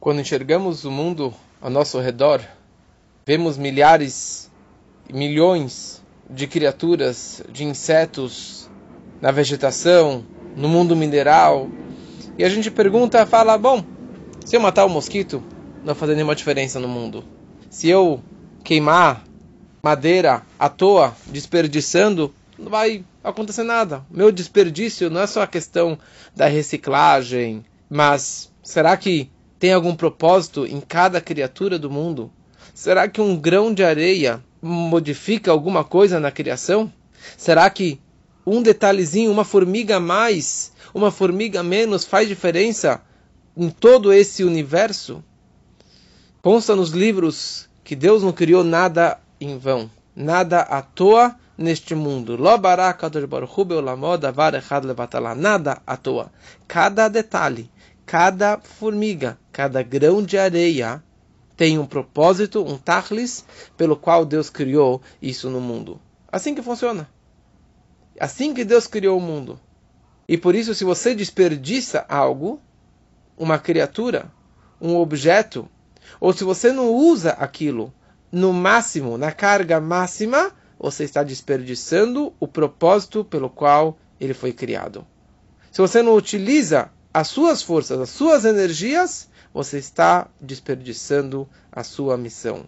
Quando enxergamos o mundo ao nosso redor, vemos milhares, milhões de criaturas, de insetos na vegetação, no mundo mineral. E a gente pergunta, fala, bom, se eu matar o um mosquito, não vai fazer nenhuma diferença no mundo. Se eu queimar madeira à toa, desperdiçando, não vai acontecer nada. Meu desperdício não é só a questão da reciclagem, mas será que tem algum propósito em cada criatura do mundo? Será que um grão de areia modifica alguma coisa na criação? Será que um detalhezinho, uma formiga a mais, uma formiga a menos faz diferença em todo esse universo? Consta nos livros que Deus não criou nada em vão, nada à toa neste mundo. Nada à toa. Cada detalhe, cada formiga, cada grão de areia tem um propósito, um tachlis, pelo qual Deus criou isso no mundo. Assim que funciona. Assim que Deus criou o mundo. E por isso, se você desperdiça algo, uma criatura, um objeto, ou se você não usa aquilo no máximo, na carga máxima, você está desperdiçando o propósito pelo qual ele foi criado. Se você não utiliza as suas forças, as suas energias, você está desperdiçando a sua missão.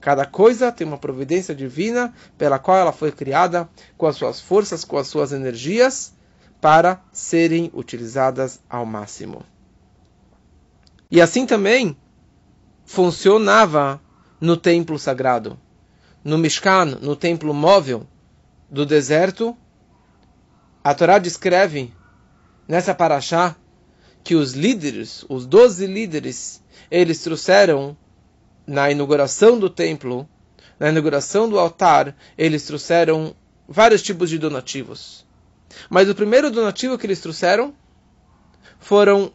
Cada coisa tem uma providência divina pela qual ela foi criada, com as suas forças, com as suas energias, para serem utilizadas ao máximo. E assim também funcionava no templo sagrado. No Mishkan, no templo móvel do deserto, a Torá descreve nessa paraxá que os líderes, os doze líderes, eles trouxeram na inauguração do templo, na inauguração do altar, eles trouxeram vários tipos de donativos. Mas o primeiro donativo que eles trouxeram foram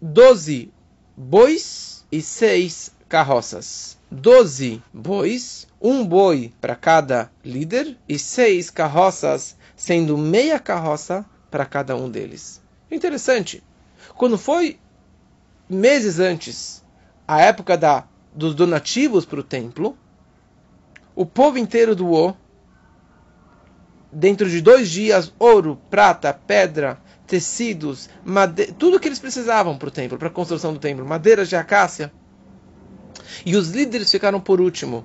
doze bois e seis carroças. Doze bois, um boi para cada líder e seis carroças, sendo meia carroça para cada um deles. Interessante. Quando foi meses antes, a época da, dos donativos para o templo, o povo inteiro doou, dentro de dois dias, ouro, prata, pedra, tecidos, tudo que eles precisavam para o templo, para a construção do templo, madeiras de acácia. E os líderes ficaram por último.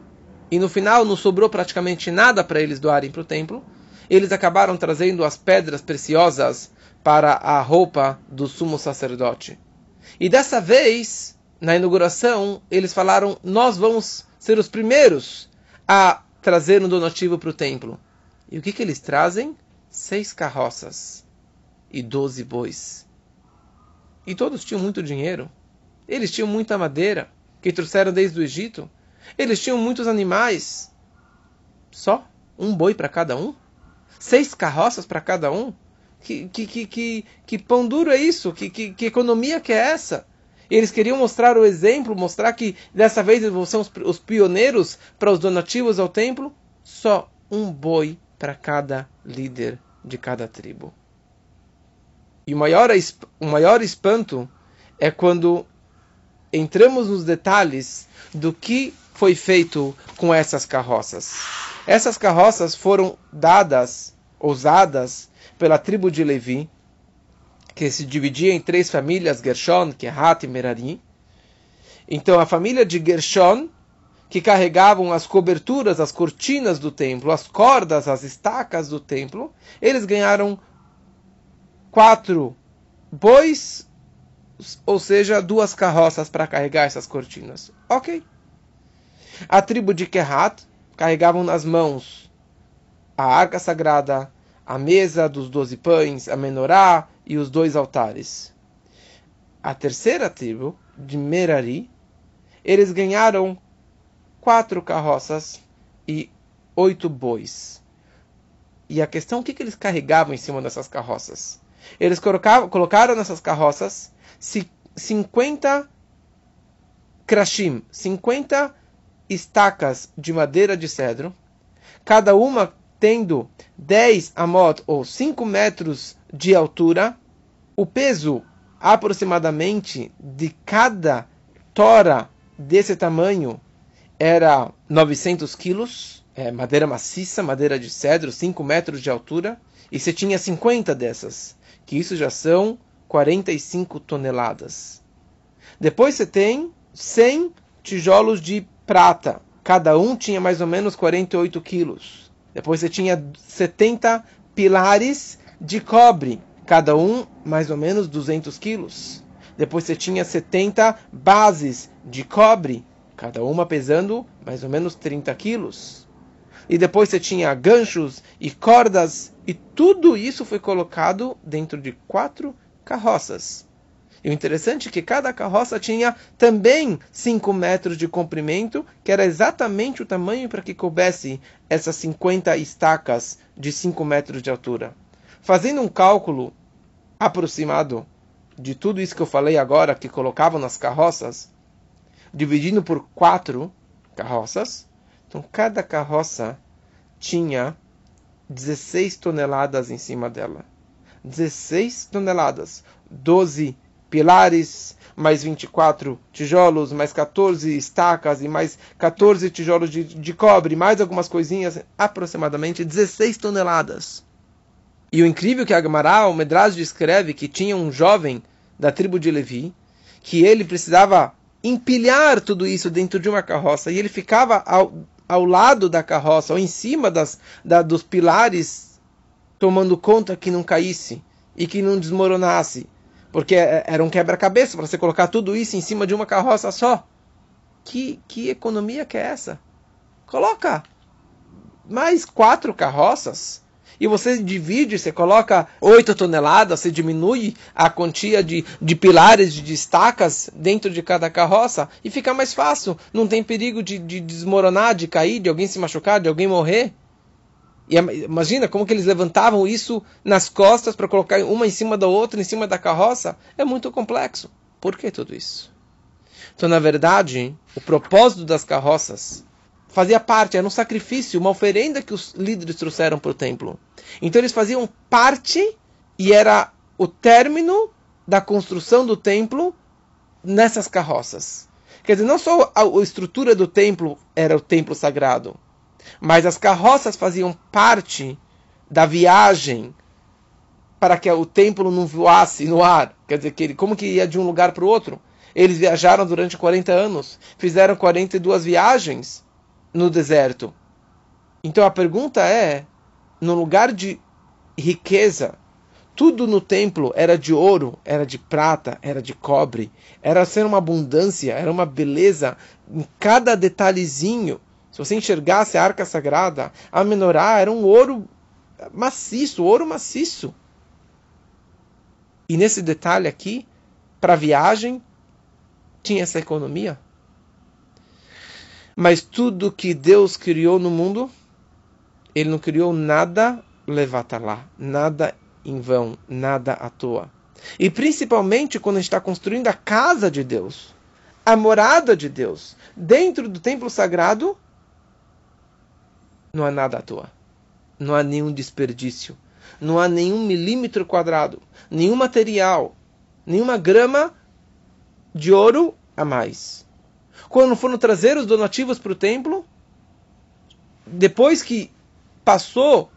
E no final não sobrou praticamente nada para eles doarem para o templo. Eles acabaram trazendo as pedras preciosas para a roupa do sumo sacerdote. E dessa vez, na inauguração, eles falaram: Nós vamos ser os primeiros a trazer um donativo para o templo. E o que, que eles trazem? Seis carroças e doze bois. E todos tinham muito dinheiro. Eles tinham muita madeira que trouxeram desde o Egito. Eles tinham muitos animais. Só um boi para cada um? Seis carroças para cada um? Que, que, que, que, pão duro é isso? Que, que, que economia que é essa? Eles queriam mostrar o exemplo, mostrar que dessa vez eles são os, os pioneiros para os donativos ao templo. Só um boi para cada líder de cada tribo. E o maior, o maior espanto é quando entramos nos detalhes do que foi feito com essas carroças. Essas carroças foram dadas, usadas pela tribo de Levi, que se dividia em três famílias, Gershon, Kehat e Merari. Então a família de Gershon, que carregavam as coberturas, as cortinas do templo, as cordas, as estacas do templo, eles ganharam quatro bois, ou seja, duas carroças para carregar essas cortinas. Ok. A tribo de Kehat carregavam nas mãos a arca sagrada, a mesa dos doze pães, a menorá e os dois altares. A terceira tribo, de Merari, eles ganharam quatro carroças e oito bois. E a questão, o que, que eles carregavam em cima dessas carroças? Eles colocavam, colocaram nessas carroças 50 krashim, 50 estacas de madeira de cedro, cada uma tendo 10 amot ou 5 metros de altura, o peso aproximadamente de cada tora desse tamanho era 900 quilos, é, madeira maciça, madeira de cedro, 5 metros de altura, e você tinha 50 dessas, que isso já são 45 toneladas. Depois você tem 100 tijolos de prata, cada um tinha mais ou menos 48 quilos. Depois você tinha 70 pilares de cobre, cada um mais ou menos 200 quilos. Depois você tinha 70 bases de cobre, cada uma pesando mais ou menos 30 quilos. E depois você tinha ganchos e cordas, e tudo isso foi colocado dentro de quatro carroças. E o interessante é que cada carroça tinha também 5 metros de comprimento, que era exatamente o tamanho para que coubesse essas 50 estacas de 5 metros de altura. Fazendo um cálculo aproximado de tudo isso que eu falei agora, que colocavam nas carroças, dividindo por quatro carroças, então cada carroça tinha 16 toneladas em cima dela. 16 toneladas, 12 pilares, mais 24 tijolos, mais 14 estacas e mais 14 tijolos de, de cobre, mais algumas coisinhas, aproximadamente 16 toneladas. E o incrível é que Agmará, o Medrash descreve que tinha um jovem da tribo de Levi, que ele precisava empilhar tudo isso dentro de uma carroça, e ele ficava ao, ao lado da carroça, ou em cima das, da, dos pilares, tomando conta que não caísse e que não desmoronasse, porque é, era um quebra-cabeça para você colocar tudo isso em cima de uma carroça só. Que, que economia que é essa? Coloca mais quatro carroças e você divide, você coloca 8 toneladas, você diminui a quantia de, de pilares, de estacas dentro de cada carroça e fica mais fácil. Não tem perigo de, de desmoronar, de cair, de alguém se machucar, de alguém morrer. E imagina como que eles levantavam isso nas costas para colocar uma em cima da outra, em cima da carroça. É muito complexo. Por que tudo isso? Então, na verdade, o propósito das carroças fazia parte, era um sacrifício, uma oferenda que os líderes trouxeram para o templo. Então eles faziam parte e era o término da construção do templo nessas carroças. Quer dizer, não só a, a estrutura do templo era o templo sagrado, mas as carroças faziam parte da viagem para que o templo não voasse no ar. Quer dizer, que ele, como que ia de um lugar para o outro? Eles viajaram durante 40 anos, fizeram 42 viagens no deserto. Então a pergunta é: no lugar de riqueza, tudo no templo era de ouro, era de prata, era de cobre, era ser uma abundância, era uma beleza em cada detalhezinho. Se você enxergasse a arca sagrada, a menorá era um ouro maciço, ouro maciço. E nesse detalhe aqui, para viagem, tinha essa economia. Mas tudo que Deus criou no mundo, Ele não criou nada lá, nada em vão, nada à toa. E principalmente quando a gente está construindo a casa de Deus, a morada de Deus, dentro do templo sagrado, não há nada à toa. Não há nenhum desperdício. Não há nenhum milímetro quadrado, nenhum material, nenhuma grama de ouro a mais quando foram trazer os donativos para o templo, depois que passou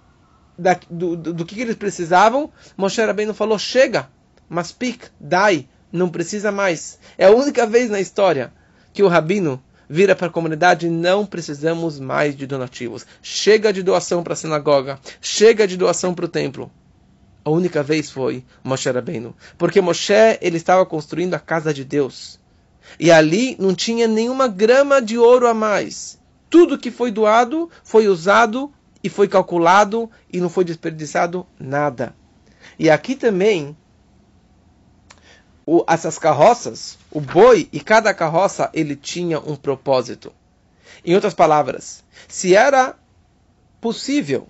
da, do, do, do, que eles precisavam, Moshe Rabbeinu falou, chega, mas pic, dai, não precisa mais. É a única vez na história que o Rabino vira para a comunidade, não precisamos mais de donativos. Chega de doação para a sinagoga, chega de doação para o templo. A única vez foi Moshe Rabbeinu, porque Moshe ele estava construindo a casa de Deus. E ali não tinha nenhuma grama de ouro a mais. Tudo que foi doado foi usado e foi calculado e não foi desperdiçado nada. E aqui também, o, essas carroças, o boi e cada carroça, ele tinha um propósito. Em outras palavras, se era possível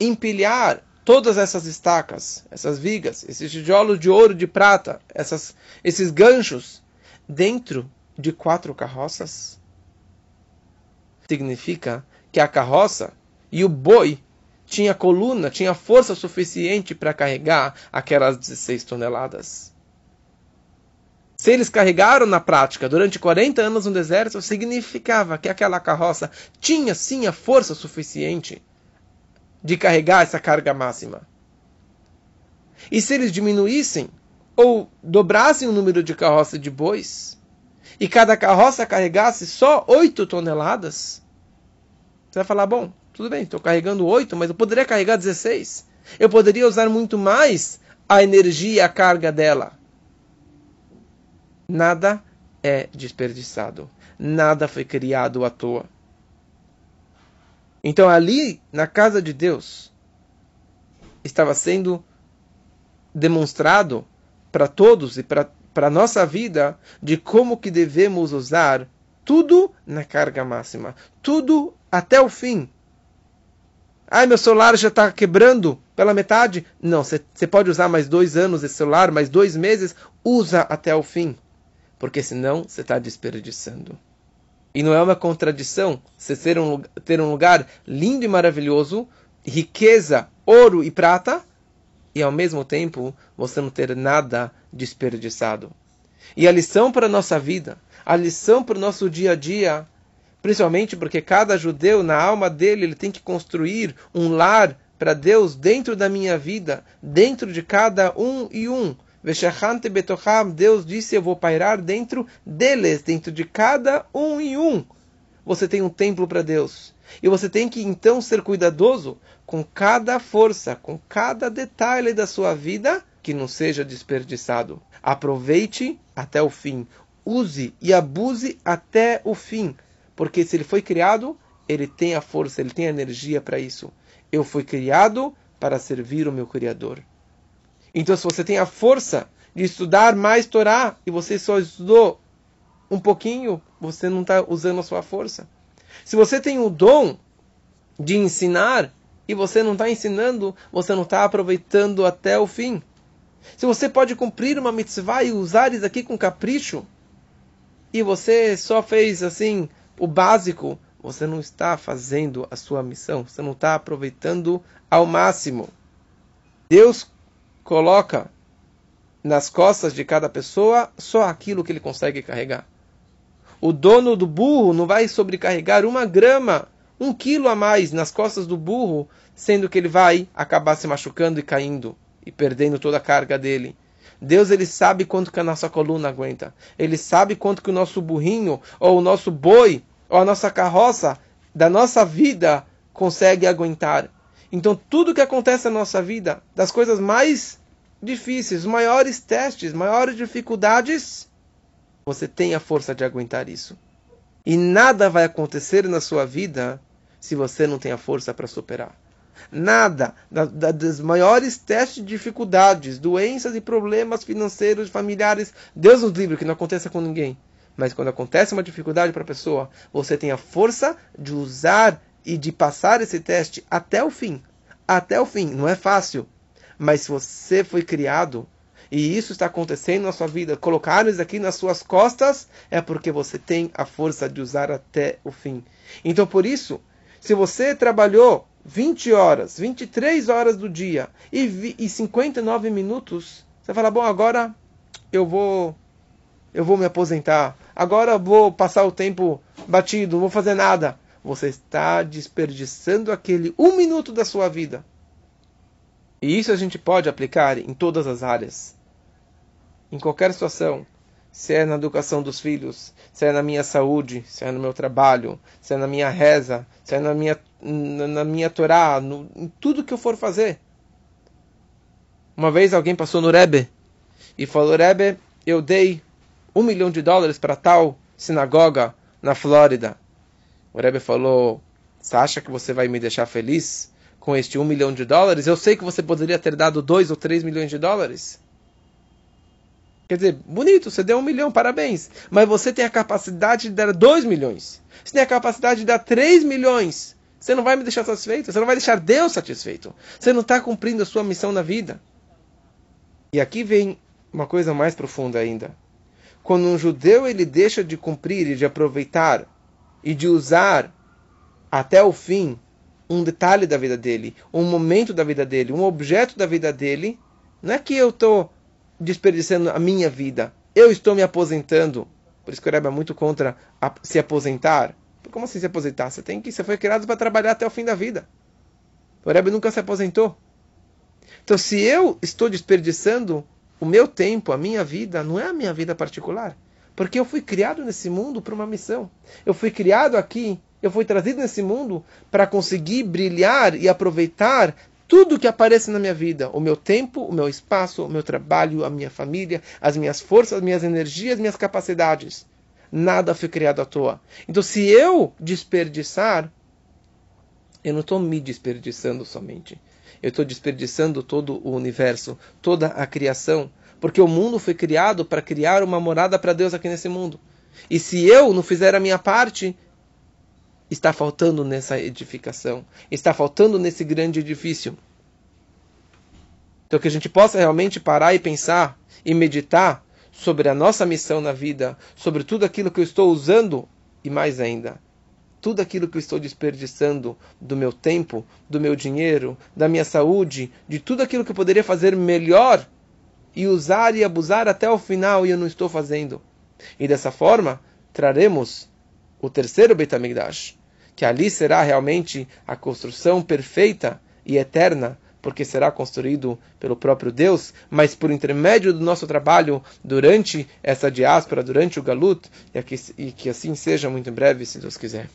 empilhar todas essas estacas, essas vigas, esses tijolos de ouro, de prata, essas, esses ganchos dentro de quatro carroças? Significa que a carroça e o boi tinha coluna, tinha força suficiente para carregar aquelas 16 toneladas. Se eles carregaram na prática durante 40 anos no deserto, significava que aquela carroça tinha sim a força suficiente de carregar essa carga máxima. E se eles diminuíssem ou dobrassem o número de carroças de bois, e cada carroça carregasse só 8 toneladas, você vai falar: bom, tudo bem, estou carregando 8, mas eu poderia carregar 16. Eu poderia usar muito mais a energia e a carga dela. Nada é desperdiçado. Nada foi criado à toa. Então, ali, na casa de Deus, estava sendo demonstrado para todos e para a nossa vida de como que devemos usar tudo na carga máxima, tudo até o fim. Ai, meu celular já está quebrando pela metade. Não, você pode usar mais dois anos esse celular, mais dois meses, usa até o fim. Porque senão você está desperdiçando. E não é uma contradição você ter um, ter um lugar lindo e maravilhoso, riqueza, ouro e prata, e ao mesmo tempo você não ter nada desperdiçado. E a lição para a nossa vida, a lição para o nosso dia a dia, principalmente porque cada judeu, na alma dele, ele tem que construir um lar para Deus dentro da minha vida, dentro de cada um e um. Deus disse: Eu vou pairar dentro deles, dentro de cada um e um. Você tem um templo para Deus. E você tem que então ser cuidadoso com cada força, com cada detalhe da sua vida que não seja desperdiçado. Aproveite até o fim. Use e abuse até o fim. Porque se ele foi criado, ele tem a força, ele tem a energia para isso. Eu fui criado para servir o meu Criador. Então, se você tem a força de estudar mais Torá e você só estudou um pouquinho, você não está usando a sua força. Se você tem o dom de ensinar e você não está ensinando, você não está aproveitando até o fim. Se você pode cumprir uma mitzvah e usar isso aqui com capricho, e você só fez assim o básico, você não está fazendo a sua missão, você não está aproveitando ao máximo. Deus coloca nas costas de cada pessoa só aquilo que ele consegue carregar. O dono do burro não vai sobrecarregar uma grama, um quilo a mais nas costas do burro, sendo que ele vai acabar se machucando e caindo e perdendo toda a carga dele. Deus ele sabe quanto que a nossa coluna aguenta. Ele sabe quanto que o nosso burrinho ou o nosso boi ou a nossa carroça da nossa vida consegue aguentar. Então, tudo que acontece na nossa vida, das coisas mais difíceis, maiores testes, maiores dificuldades, você tem a força de aguentar isso. E nada vai acontecer na sua vida se você não tem a força para superar. Nada da, da, dos maiores testes de dificuldades, doenças e problemas financeiros, familiares, Deus nos livre que não aconteça com ninguém. Mas quando acontece uma dificuldade para a pessoa, você tem a força de usar e de passar esse teste até o fim. Até o fim. Não é fácil. Mas se você foi criado e isso está acontecendo na sua vida, colocar isso aqui nas suas costas, é porque você tem a força de usar até o fim. Então, por isso, se você trabalhou 20 horas, 23 horas do dia e, e 59 minutos, você fala, bom, agora eu vou eu vou me aposentar, agora vou passar o tempo batido, não vou fazer nada. Você está desperdiçando aquele um minuto da sua vida. E isso a gente pode aplicar em todas as áreas. Em qualquer situação. Se é na educação dos filhos, se é na minha saúde, se é no meu trabalho, se é na minha reza, se é na minha, na, minha Torá, no, em tudo que eu for fazer. Uma vez alguém passou no Rebbe e falou: Rebbe, eu dei um milhão de dólares para tal sinagoga na Flórida. O Rebbe falou: Você acha que você vai me deixar feliz com este um milhão de dólares? Eu sei que você poderia ter dado dois ou três milhões de dólares. Quer dizer, bonito, você deu um milhão, parabéns. Mas você tem a capacidade de dar dois milhões. Você tem a capacidade de dar três milhões. Você não vai me deixar satisfeito. Você não vai deixar Deus satisfeito. Você não está cumprindo a sua missão na vida. E aqui vem uma coisa mais profunda ainda quando um judeu ele deixa de cumprir e de aproveitar e de usar até o fim um detalhe da vida dele, um momento da vida dele, um objeto da vida dele, não é que eu estou desperdiçando a minha vida, eu estou me aposentando, por isso que o Rebbe é muito contra se aposentar. Como assim se aposentar? Você tem que, você foi criado para trabalhar até o fim da vida. O Rebbe nunca se aposentou. Então, se eu estou desperdiçando o meu tempo, a minha vida, não é a minha vida particular. Porque eu fui criado nesse mundo para uma missão. Eu fui criado aqui, eu fui trazido nesse mundo para conseguir brilhar e aproveitar tudo que aparece na minha vida, o meu tempo, o meu espaço, o meu trabalho, a minha família, as minhas forças, as minhas energias, as minhas capacidades. Nada foi criado à toa. Então, se eu desperdiçar, eu não estou me desperdiçando somente. Eu estou desperdiçando todo o universo, toda a criação. Porque o mundo foi criado para criar uma morada para Deus aqui nesse mundo. E se eu não fizer a minha parte, está faltando nessa edificação, está faltando nesse grande edifício. Então que a gente possa realmente parar e pensar e meditar sobre a nossa missão na vida, sobre tudo aquilo que eu estou usando e mais ainda, tudo aquilo que eu estou desperdiçando do meu tempo, do meu dinheiro, da minha saúde, de tudo aquilo que eu poderia fazer melhor e usar e abusar até o final e eu não estou fazendo. E dessa forma, traremos o terceiro Beit HaMikdash, que ali será realmente a construção perfeita e eterna, porque será construído pelo próprio Deus, mas por intermédio do nosso trabalho durante essa diáspora, durante o Galut, e que, e que assim seja muito em breve, se Deus quiser.